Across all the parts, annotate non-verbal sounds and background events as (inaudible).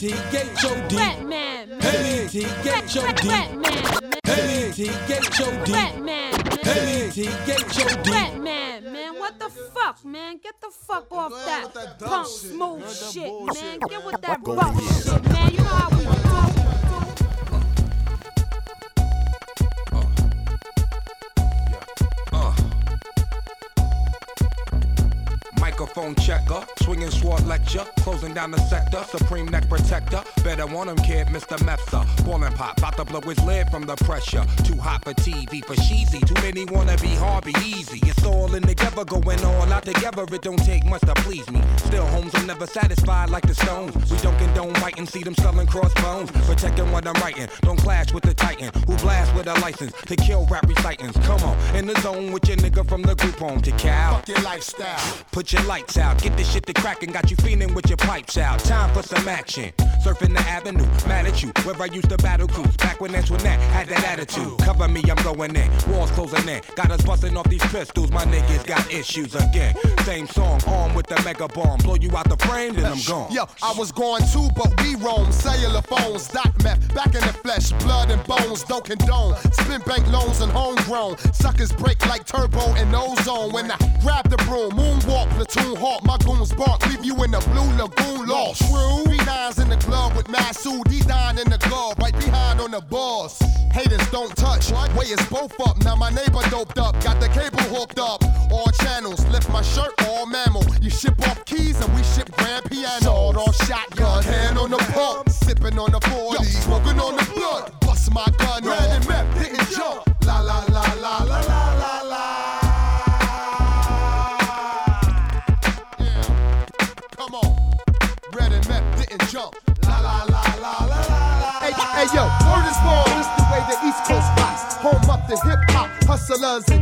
M-E-T-H-O-D. Batman. M-E-T-H-O-D. Batman. M-E-T-H-O-D. Batman. M-E-T-H-O-D. Batman, man, what the fuck, man? Get the fuck off that punk smooth shit, man. Get with that rough shit, man. You know how we Microphone checker, swinging sword lecture, closing down the sector, supreme neck protector. Better want him, kid, Mr. Mepsa. Ballin' pop, about to blow his lid from the pressure. Too hot for TV, for cheesy. Too many wanna be Harvey easy. It's all in together, going all out together. It don't take much to please me. Still, homes are never satisfied like the Stones. We don't condone writing, see them selling crossbones. Protecting what I'm writing, don't clash with the Titan blast with a license to kill rap recitants. Come on, in the zone with your nigga from the group home to Cal. Fuck your lifestyle. Put your lights out, get this shit to crackin', got you feeling with your pipes out. Time for some action. Surfing the avenue, mad at you. Where I used to battle cruise, back when Antoinette had that attitude. Cover me, I'm going in. Walls closing in. Got us busting off these pistols. My niggas got issues again. Same song, armed with the mega bomb. Blow you out the frame, then I'm gone. Yo, I was going too, but we roam. Cellular phones, doc meth, back in the flesh, blood and bones, don't condone. Spin bank loans and homegrown. Suckers break like turbo and ozone. When I grab the broom, moonwalk, platoon hawk, my goons bark, leave you in the blue lagoon lost. True. Three nines in the club with Masood, D nine in the glove, right behind on the boss. Haters don't touch, way is both up. Now my neighbor doped up, got the cable hooked up. All channels, lift my shirt, all mammal. You ship off keys and we ship grand piano. Sawed off shotgun, hand on the pump, sipping on the 40, smoking on the blood. Bust my gun, red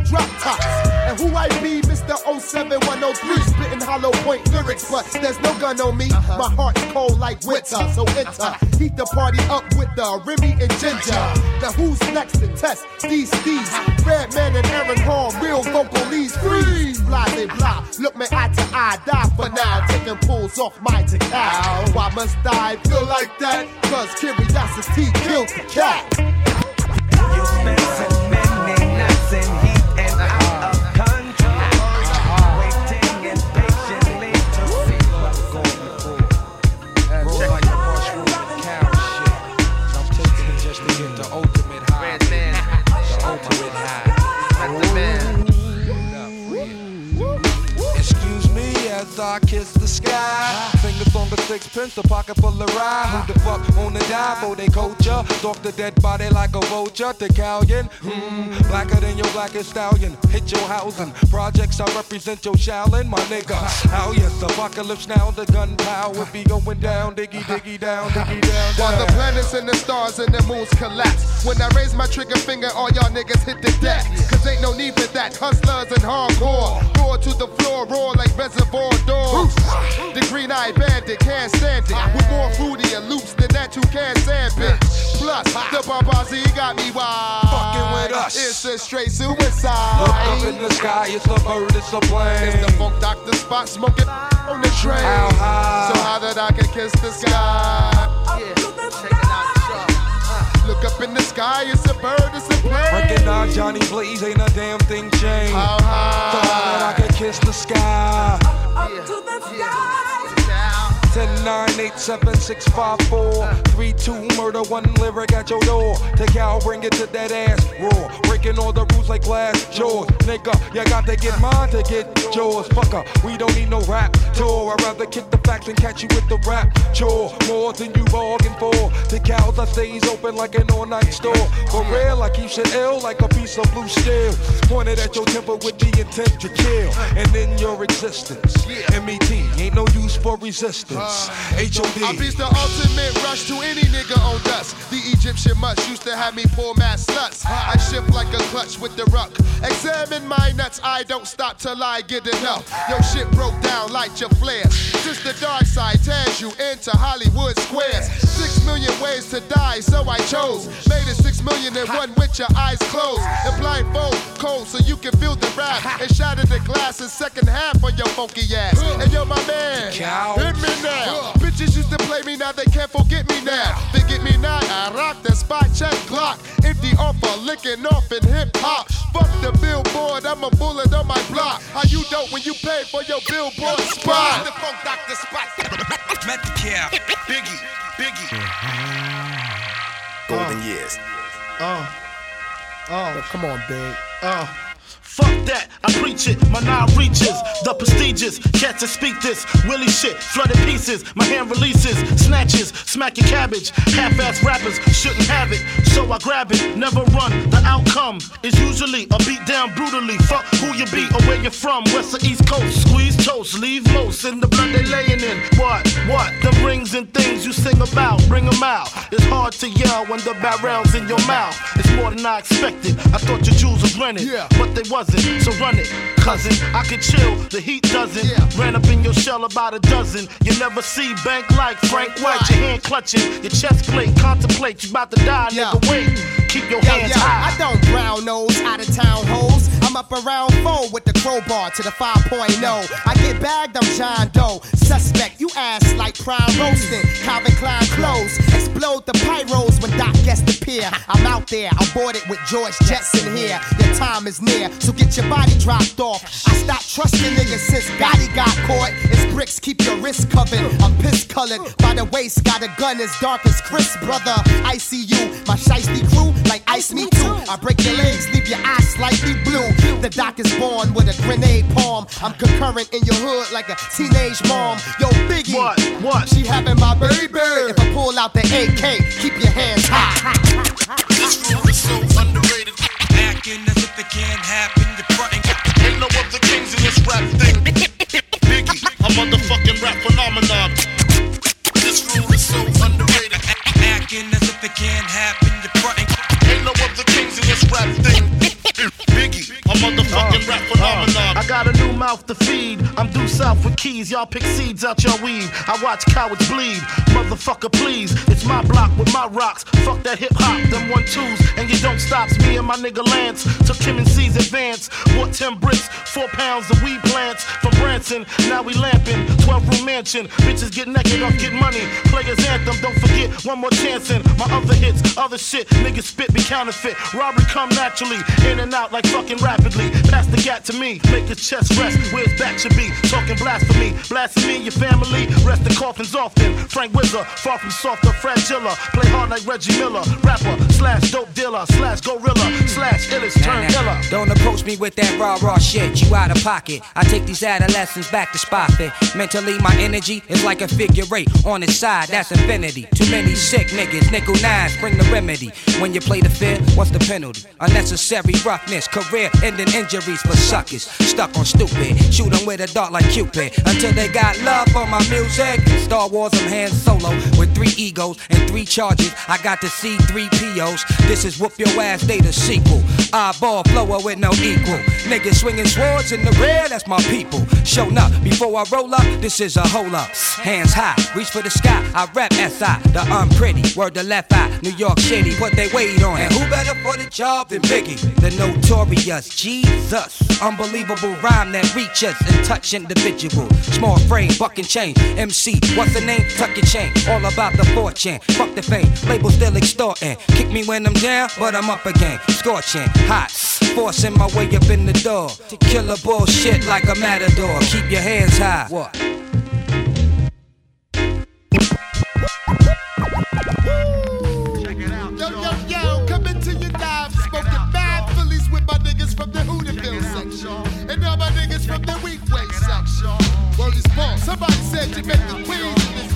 drop tops. And who I be, Mr. 07103, spitting hollow point lyrics, but there's no gun on me. Uh-huh. My heart's cold like winter, so enter. Uh-huh. Heat the party up with the Remy and Ginger. Now who's next to test these steeds? Redman and Aaron Hall, real vocal leads, freeze. Blase blah, look me eye to eye, die for now. Taking pulls off my decal. Why must I feel like that? Cause curiosity killed the cat. I kiss the sky. Fingers on the sixpence, a pocket full of rye. Who the fuck wanna die for they culture? Stalk the dead body like a vulture. The Callion, hmm, blacker than your blackest stallion. Hit your housing. Projects, I represent your Shaolin, my nigga. How yes, apocalypse now, the gunpowder be going down, diggy, diggy, down, diggy, down, While the planets and the stars and the moons collapse. When I raise my trigger finger, all y'all niggas hit the deck. Cause ain't no need for that. Hustlers and hardcore. Than that you can't stand bitch. Plus, the Bambazi got me wild. Fucking with us. It's a straight suicide. Look up suicide. in the sky, it's a bird, it's a plane. It's the funk doctor Spock smoking on the train. How high? So high that I can kiss the sky. Uh. Look up in the sky, it's a bird, it's a plane. Recognize Johnny Blaze, ain't a damn thing changed. How high? So high that I can kiss the sky. 10, 9, 8, 7, 6, 5, 4, 3, 2, murder, one lyric at your door. Take out, bring it to that ass raw. Breaking all the rules like glass jaws. Nigga, you got to get mine to get yours. Fucker, we don't need no rap tour. I'd rather kick the facts and catch you with the rap chore. More than you bargained for. The cows, I stays open like an all night store. For real, I keep shit ill like a piece of blue steel. Pointed at your temper with the intent to kill. And in your existence, MET ain't no use for resistance. I HOD. beats the ultimate rush to any nigga on dust. The Egyptian mush used to have me pull mad nuts. I shift like a clutch with the ruck. Examine my nuts, I don't stop till I get enough. Yo, shit broke down, light your flares. Since the dark side tears you into Hollywood squares. Six million ways to die, so I chose. Made it six million and one with your eyes closed. And blindfold, cold, so you can feel the rap. And shatter the glass in second half on your funky ass. And yo, my man, Cow. hit me now. Bitches used to play me, now they can't can't forget me now. They get me now, I rock the spot check Glock. Empty offer, licking off in hip hop. Fuck the billboard, I'm a bullet on my block. How you dope when you pay for your billboard spot? The funk doctor Spock. Metcalf, Biggie, Biggie. Golden years. Oh. Oh. Come on, big. Uh, fuck that, I preach it. My nine reaches, the prestigious. Cats that speak this, Willie shit, flooded pieces. My hand releases, snatches, smack your cabbage. Half-ass rappers shouldn't have it, so I grab it. Never run. The outcome is usually a beat down brutally. Fuck who you be or where you're from, west or east coast. Squeeze toast, leave most in the blood they laying in. What? What? The rings and things you sing about, bring 'em out. It's hard to yell when the barrel's in your mouth. It's more than I expected. I thought your jewels was rented, Yeah. but they wasn't. So run it, cousin. I can chill, the heat doesn't. Yeah. Ran up in your shell about a dozen. You never see bank like Frank White. Your hand clutching, your chest plate. Contemplate, you about to die, Yeah. nigga. Wait, keep your Yo, hands yo, high. I don't brown nose out of town hoes. I'm up around four with the crowbar to the 5.0. I get bagged, I'm John Doe. Suspect, you ass like prime roasting. Calvin Klein clothes. Explode the pyros when Doc gets the pier. I'm out there, I'm boarded with George Jetson here. Your time is near, so get your body dropped off. I stopped trusting niggas since Gotti got caught. It's bricks, keep your wrist covered. I'm piss colored by the waist, got a gun as dark as Chris, brother. I see you, my shiesty crew, like ice me too. I break your legs, leave your eyes slightly blue. The doc is born with a grenade palm. I'm concurrent in your hood like a teenage mom. Yo, Biggie, What? What? She having my baby. If I pull out the AK, keep your hands high. This rule is so underrated. Acting as if it can't happen. You're fronting. Ain't no other kings in this rap thing. Mouth to feed. I'm due south with keys. Y'all pick seeds out your weed. I watch cowards bleed. Motherfucker, please. It's my block with my rocks. Fuck that hip hop, them one twos. And you don't stop me and my nigga Lance. Took him and C's advance. Bought 10 bricks, 4 pounds of weed plants from Branson. Now we lamping. 12 room mansion. Bitches get naked off get money. Players anthem, don't forget one more chance in my other hits, other shit. Niggas spit be counterfeit. Robbery come naturally, in and out like fucking rapidly. Pass the gat to me, make his chest rest where his back should be. Talking blasphemy, blasphemy your family. Rest the coffins often. Frank Wizard, far from soft or fragile. Play hard like Reggie Miller. Rapper slash dope dealer slash gorilla slash illest turn iller. Don't approach me with that raw raw shit, you out of pocket. I take these adolescents back to spot fit. Mentally, my energy is like a figure eight. On its side, that's infinity. Too many sick niggas, nickel nines, bring the remedy. When you play the fair, what's the penalty? Unnecessary roughness, career ending injuries for suckers. Stuck on stupid, shoot 'em with a dart like Cupid. Until they got love for my music. Star Wars, I'm Han Solo with three egos and three charges. I got to see three POs. This is Whoop Your Ass Day, the sequel. Eyeball flower with no equal. Niggas swinging swords in the rear, that's my people. Showing up before I roll up, this is a hole up. Hands high, reach for the sky. I rap SI, the unpretty. Word the left eye, New York City, put they weight on it. Who better for the job than Biggie? The notorious Jesus. Unbelievable rhyme that reaches and touch individual. Small frame, buck and chain. MC, what's the name? Tuck your chain. All about the fortune. Fuck the fame. Label still extorting. Kick me when I'm down, but I'm up again. Scorching, hot. Forcing my way up in the door. To kill a bullshit like a matador. Keep your hands high. What? From the Hooterville section. And all my niggas from the Weekway section. Word is born. Somebody said you make the queens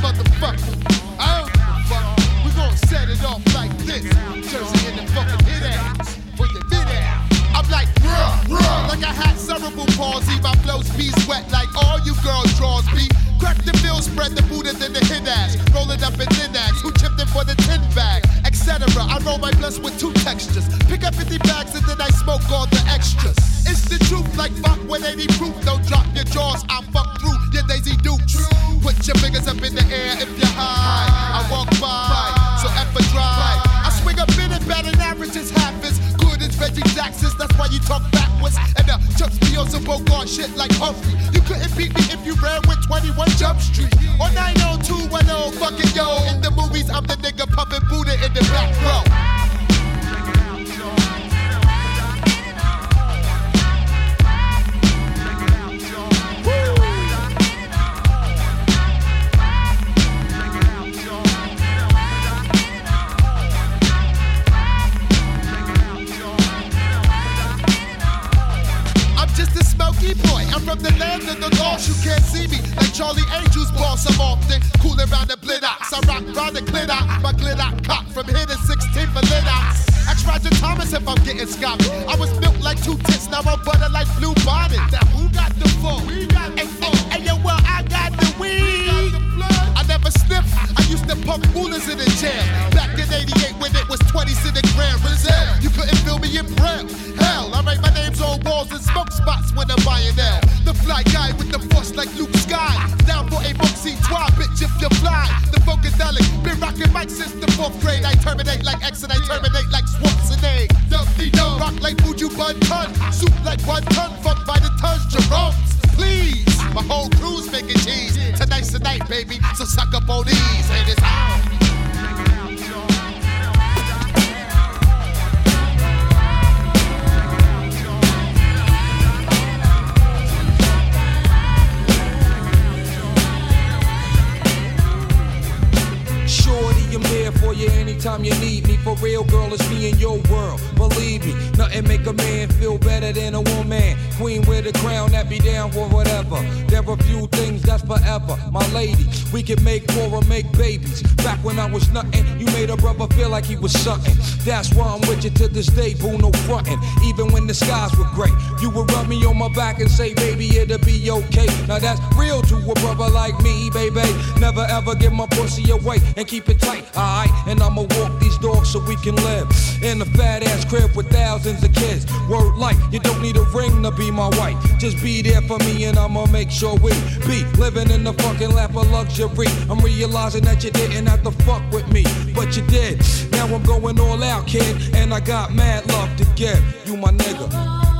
Back when I was nothing, you made a brother feel like he was something. That's why I'm with you to this day, boo, no frontin'. Even when the skies were gray, you would rub me on my back and say, baby, it'll be okay. Now that's real to a brother like me, baby. Never ever give my pussy away and keep it tight, alright? And I'ma walk these so we can live in a fat ass crib with thousands of kids. Word like, you don't need a ring to be my wife. Just be there for me and I'ma make sure we be living in the fucking lap of luxury. I'm realizing that you didn't have to fuck with me, but you did. Now I'm going all out, kid, and I got mad love to give. You my nigga.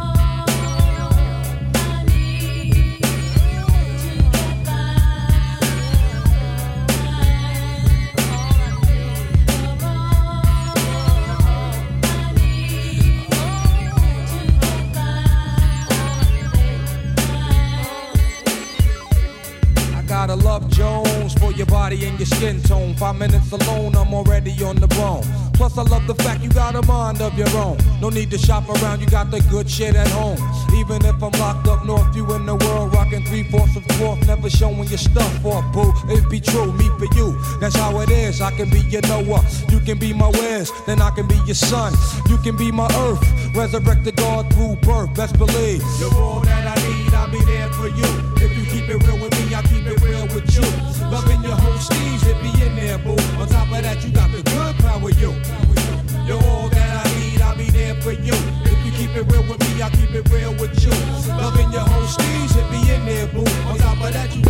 Your body and your skin tone. Five minutes alone, I'm already on the bone. Plus, I love the fact you got a mind of your own. No need to shop around, you got the good shit at home. Even if I'm locked up north, you in the world rocking three fourths of fourth, never showing your stuff off, boo. It be true, me for you. That's how it is. I can be your Noah, you can be my Wes, then I can be your son. You can be my earth, resurrected God through birth. Best believe you're all that I need. I'll be there for you. Keep it real with me, I'll keep it real with you. Loving your whole steez, it be in there, boo. On top of that, you got the good power, you. You're all that I need, I'll be there for you. If you keep it real with me, I'll keep it real with you. Loving your whole steez, it be in there, boo. On top of that, you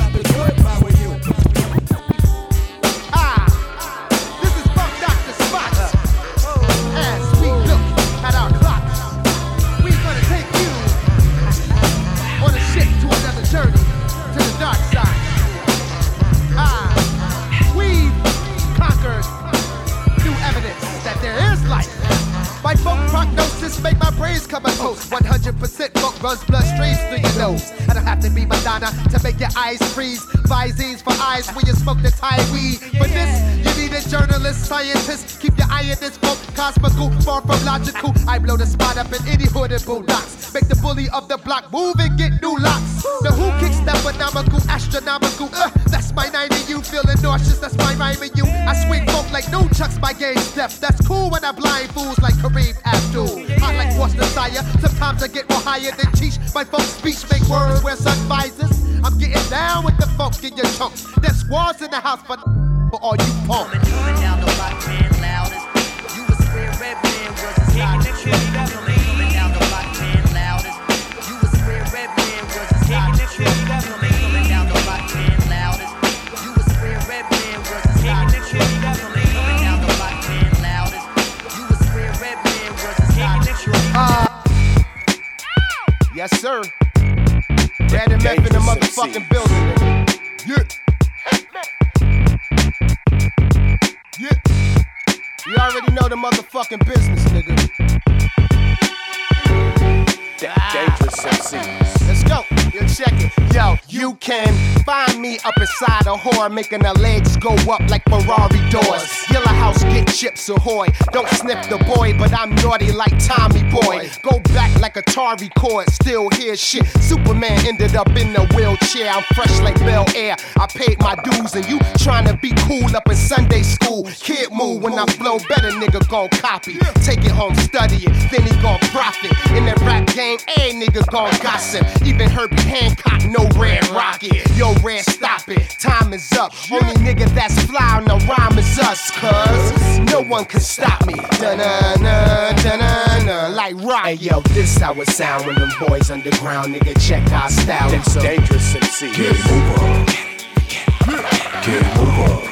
game step. That's cool when I blind fools like Kareem Abdul. I like What's the Desire. Sometimes I get more higher than Cheech. My funk speech make words wear sun visors. I'm getting down with the funk in your chunks. There's squads in the house for, for all you punks. Yes, sir. Brandon Meth in the motherfucking building. Yeah. Yeah. You already know the motherfucking business, nigga. Dangerous MCs. Check it. Yo, you can find me up inside a whore, making her legs go up like Ferrari doors. Yellow house, get chips ahoy. Don't sniff the boy, but I'm naughty like Tommy Boy. Go back like Atari cord, still hear shit. Superman ended up in a wheelchair. I'm fresh like Bel Air. I paid my dues, and you trying to be cool up in Sunday school. Kid move when I flow better, nigga gon' copy. Take it home, study it, then he gon' profit. In that rap game, a nigga gon' gossip. Even Herbie Hancock, no red rocket. Yo, red, stop it. Time is up. Only nigga that's fly on the rhyme is us, cuz no one can stop me. Dun-na-na, dun-na-na, like rock. Hey, yo, this how it sound when them boys underground, nigga. Check our style. That's dangerous MCs. Get over. Get over.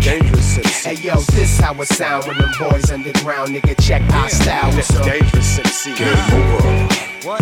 Dangerous MCs. Hey yo, this how it sound when them boys underground, nigga. Check our style. That's So- dangerous MCs. Get over.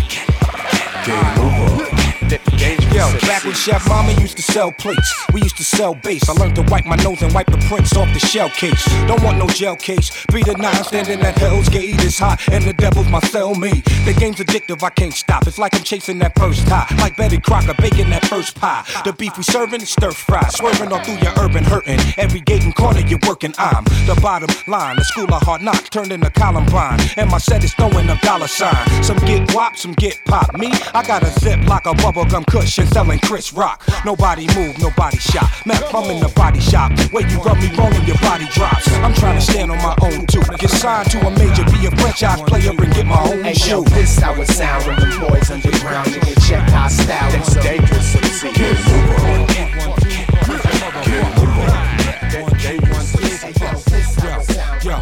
Get over. Dangerous Yo, back when Chef Mama used to sell plates, we used to sell bass. I learned to wipe my nose and wipe the prints off the shell case. Don't want no gel case. Be the nine standing at Hell's Gate. It's hot and the devil's my cellmate. The game's addictive, I can't stop. It's like I'm chasing that first high. Like Betty Crocker baking that first pie. The beef we serving is stir fry. Swerving all through your urban hurting. Every gate and corner you're working, I'm the bottom line. The school of hard knocks turned into Columbine. And my set is throwing a dollar sign. Some get wop, some get pop. Me, I got a zip like a bubblegum cushion selling Chris Rock. Nobody move, nobody shot. Mac, I'm in the body shop. Where you rub me wrong and your body drops. I'm trying to stand on my own too. Get signed to a major, be a franchise player and get my own Hey yo, shoe. this how it sound when them boys underground, nigga. Check our style. That's So- dangerous MCs. Get over. Get over. Dangerous Hey yo, this how it sound. Yo,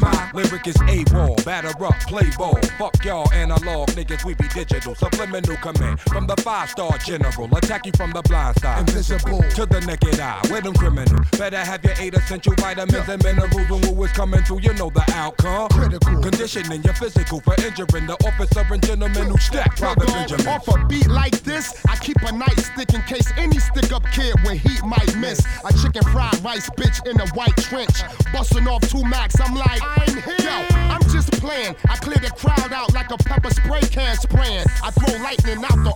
my lyric is A-wall, batter up, play ball. Fuck y'all analog niggas, we be digital. Subliminal command from the five-star general. Attack you from the blind side. Invisible to the naked eye. With them criminal. Better have your eight essential vitamins and minerals when woo is coming through. You know the outcome. Critical conditioning your physical for injuring the officer and gentleman who stack private Benjamin. Off a beat like this, I keep a nightstick in case any stick up kid with heat might miss. A chicken fried rice bitch in a white trench. Busting off two max, I'm like, I'm here. I'm just playing. I clear the crowd out like a pepper spray can spraying. I throw lightning out the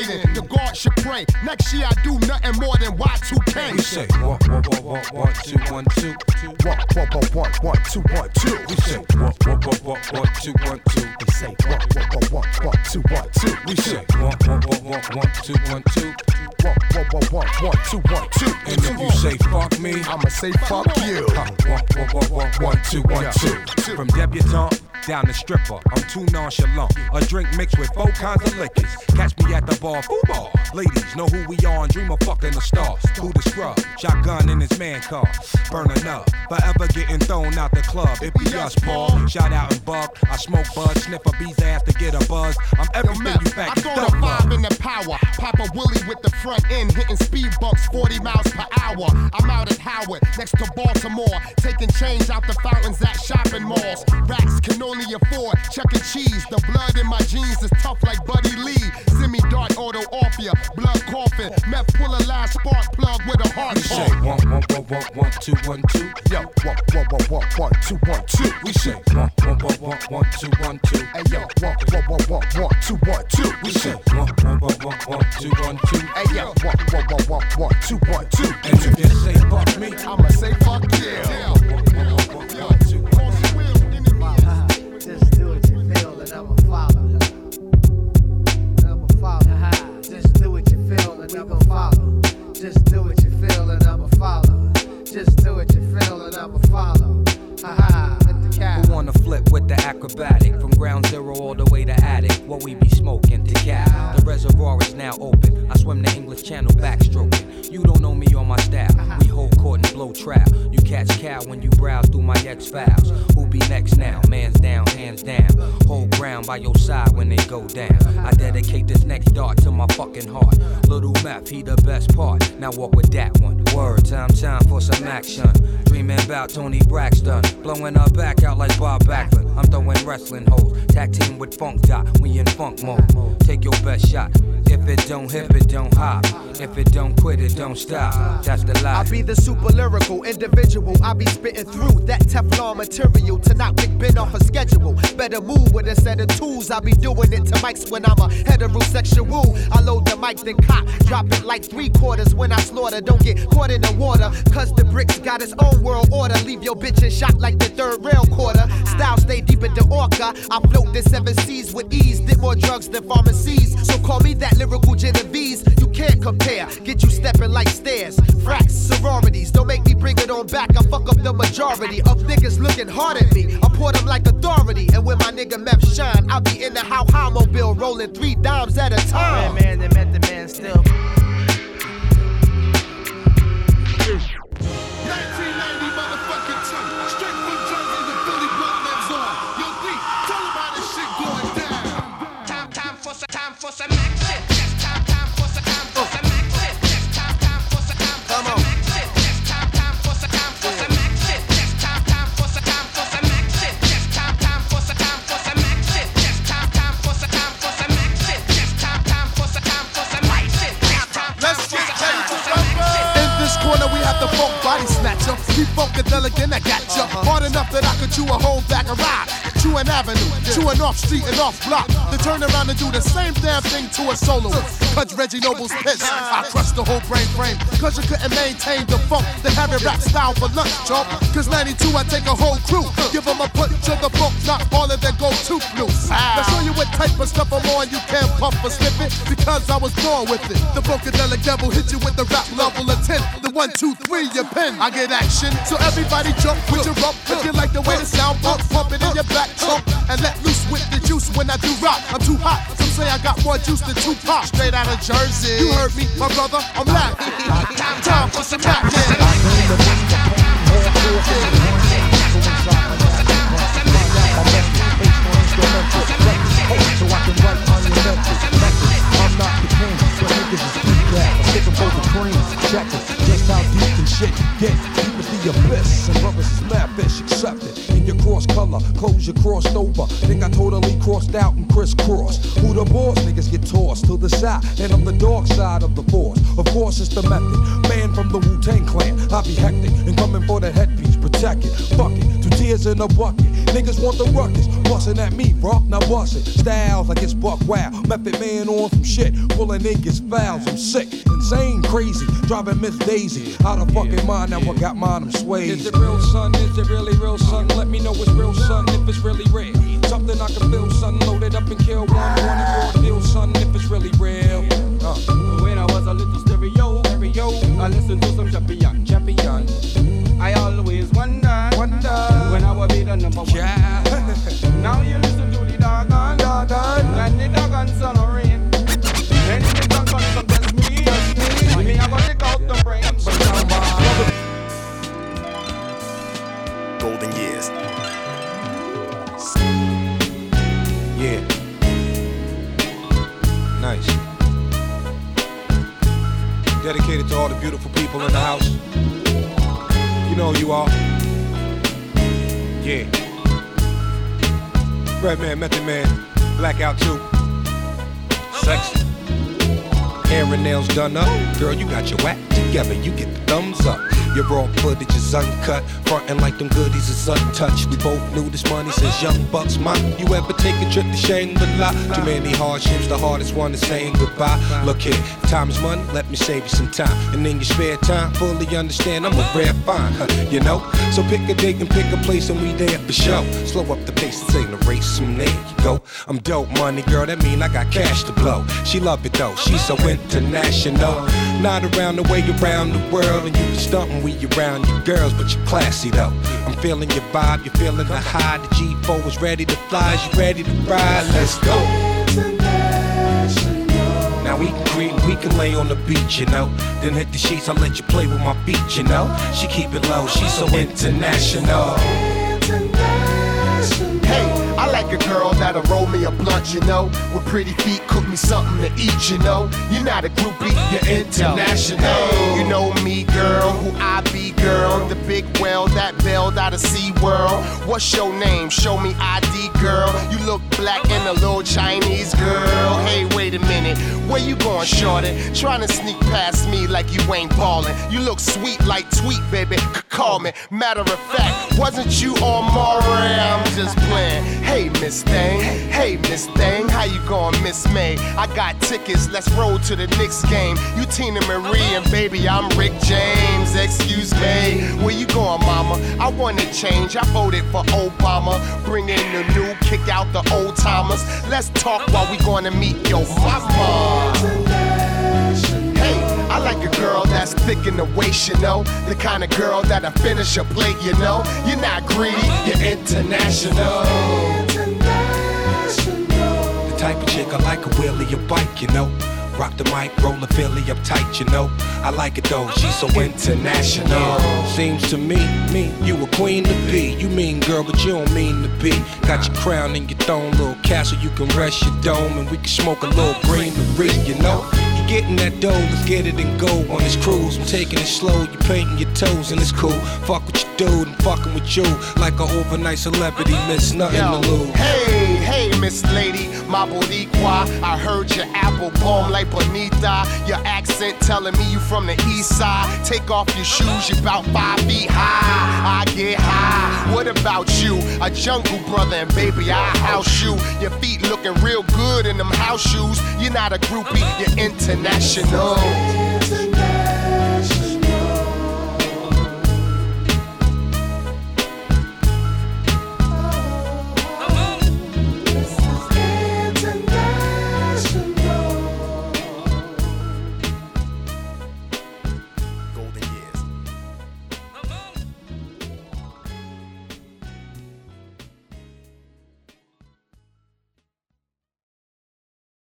raiding. The guard should pray. Next year I do nothing more than Y2K. We say one, one, one, one, one, two, one, two, two. One, one, one, one, one, two, one, two. We say one, one, one, one, one, two, one, two. We say one, one, one, one, one, two, one, two. We say one, two, one, two. One, two, one, two. And if you say fuck me, I'ma say fuck you. One, one, one, one, one, two, one, two. From debutante down to stripper, I'm too nonchalant. A drink mixed with four kinds of liquors. Catch me at the bar, foo bar. Ladies know who we are and dream of fucking the stars. Who the scrub? Shotgun in his man car, burning up. Forever getting thrown out the club. It be us, Paul. Shout out and bug. I smoke bud, sniff a bee's ass to get a buzz. I'm Yo, everything Meth, you I faggots throw the five in the power. Papa Willie with the front end, hitting speed bumps 40 miles per hour. I'm out at Howard, next to Baltimore, taking change out the fountains at shopping malls. Rats can only afford Chuck E. Cheese. The blood in my jeans is tough like Buddy Lee. Semi dart auto off ya, blood coughing. Meth pull a last spark plug with a heart We say one, one, one, one, one, two, one, two. Yo, one, one, one, one, one, two, one, two. We say one, one, one, one, one, two, one, two. Hey yo, one, one, one, one, one, two, one, two. We say one, one, one, one, one, two, one, two. Hey yo, one, one, one, one, one, two, one, two. And if you say fuck me, I'ma say fuck yeah. Just do what you feel and I'ma follow. I'ma and I'ma follow. Just do what you feel and I'ma follow. Just do what you feel and I'ma follow. Cat. Who wanna flip with the acrobatic? From ground zero all the way to attic. What we be smoking to cap. The reservoir is now open. I swim the English Channel backstroking. You don't know me or my style. Uh-huh. We hold court and blow trap. You catch cow when you browse through my X files. Who be next now? Man's down, hands down. Hold ground by your side when they go down. Uh-huh. I dedicate this next dart to my fucking heart. Little map, he the best part. Now walk with that one. Word, time, time for some action. Dreaming about Toni Braxton. Blowing her back out like Bob Backlund. I'm throwing wrestling hoes. Tag team with Funk Doc. We in funk mode. Take your best shot. If it don't hip, it don't hop. If it don't quit, it don't stop. That's the life. I be the super lyrical individual. I be spitting through that Teflon material to knock Big Ben off a schedule. Better move with a set of tools. I be doing it to mics when I'm a heterosexual. I load the mic, then cock, drop it like three quarters when I slaughter. Don't get caught in the water, cause the bricks got its own world order. Leave your bitch in shock like the third rail quarter. Style stay deep in the orca. I float the seven seas with ease. Did more drugs than pharmacies. So call me that lyrical Genovese. You can't compare. Get you stepping like stairs. Fracks, sororities. Don't make me bring it on back. I fuck up the majority of niggas looking hard at me. I pour them like authority. And when my nigga Meth shine, I'll be in the how high mobile rolling three dimes at a time. Man, man still. Could chew Chew an avenue, to an off street and off block. To turn around and do the same damn thing to a soloist. Cause Reggie Noble's piss. I crushed the whole brain frame. Cause you couldn't maintain the funk. Then have it rap style for lunch, chump. Cause 92, I take a whole crew. Give them a punch of the book, not all of their go to blues. Now show you what type of stuff I'm on. You can't puff or slip it because I was born with it. The Funkadelic devil hit you with the rap level of 10. The one, two, three, your pen. I get action. So everybody jump with your up. If you like the way the sound pump, pump it in your back trunk. And let loose with the juice when I do rock. I'm too hot. Some say I got more juice than Tupac. Straight out of Jersey. You heard me, my brother. I'm back. (laughs) Time for some action. So I can write monumental records. I'm not the king, but niggas is deep that. I'm sticking for the cream. Check it, just how deep can shit get. Deep as the abyss, and brothers is mad fish accepted. In your cross color, clothes you crossed over. Think I totally crossed out and crisscrossed. Who the boss? Niggas get tossed to the side, and I'm the dark side of the force. Of course, it's the method. Man from the Wu Tang clan, I be hectic and coming for the headpiece. Protect it, fuck it, two tears in a bucket. Niggas want the ruckus, bustin' at me, bro. Now bust it. Styles like it's buck wow. Method man on some shit, pulling niggas fouls. I'm sick, insane, crazy, driving Miss Daisy out of fucking mind. Now I got mine, I'm swayed. Is it real, son? Is it really real, son? Let me know it's real, son, if it's really real. Something I can feel, son. Load it up and kill one. One your deal, son, if it's really real. Uh. When I was a little stereo, stereo, I listened to some champion, champion. I always wonder, wonder when I will be the number one. (laughs) now you listen to the doggone, doggone, and the doggone son Dedicated to all the beautiful people in the house. You know who you are. Yeah. Redman, Method Man, Blackout 2. Sexy. Hair and nails done up. Girl, you got your act together. You get the thumbs up. Your raw footage is uncut. Frontin' like them goodies is untouched. We both knew this money since young bucks. Mine. You ever take a trip to Shangri-La? Too many hardships. The hardest one is saying goodbye. Look here, time is money. Let me save you some time. And in your spare time, fully understand I'm a rare find. Huh, you know? So pick a date and pick a place and we there for show. Slow up the pace, this ain't a race. And there you go. I'm dope money, girl. That mean I got cash to blow. She love it though. She's so international. Not around the way around the world, and you can stuntin' we around your girls, but you're classy though. I'm feeling your vibe, you're feeling the high. The G4 is ready to fly, you ready to ride? Let's go. Now we can creep, we can lay on the beach, you know. Then hit the sheets, I'll let you play with my feet, you know. She keep it low, she's so international. Like a girl that'll roll me a blunt, you know. With pretty feet, cook me something to eat, you know. You're not a groupie, you're international. You know me, girl, who I be, girl. The big whale that bailed out of SeaWorld. What's your name? Show me ID, girl. You look black and a little Chinese girl. Hey, wait a minute. Where you going, shorty? Trying to sneak past me like you ain't ballin'. You look sweet like tweet, baby. C- call me. Matter of fact, wasn't you on Maury? I'm just playing. Hey, Miss Thing. Hey, Miss Thing. How you going, Miss May? I got tickets. Let's roll to the Knicks game. You Teena Marie and baby, I'm Rick James. Excuse me. Where you going, mama? I wanna change. I voted for Obama. Bring in the new, kick out the old timers. Let's talk while we gonna meet your mama. Hey, I like a girl that's thick in the waist, you know. The kind of girl that'll finish a plate, you know. You're not greedy, you're international. The type of chick I like a wheelie, a bike, you know. Rock the mic, roll the Philly up tight, you know. I like it though, she's so international. Seems to me, me, you a queen to be. You mean girl, but you don't mean to be. Got your crown and your throne, little castle, you can rest your dome, and we can smoke a little greenery, you know. You getting that dough, let's get it and go on this cruise. I'm taking it slow, you painting your toes, and it's cool. Fuck with your dude, I'm fucking with you. Like an overnight celebrity, miss nothing to lose. Hey, hey, Miss Lady, my Boricua. I heard your apple bomb like Bonita. Your accent telling me you from the east side. Take off your shoes, you about five feet high. I get high. What about you? A jungle brother, and baby, I house you. Your feet looking real good in them house shoes. You're not a groupie, you're international.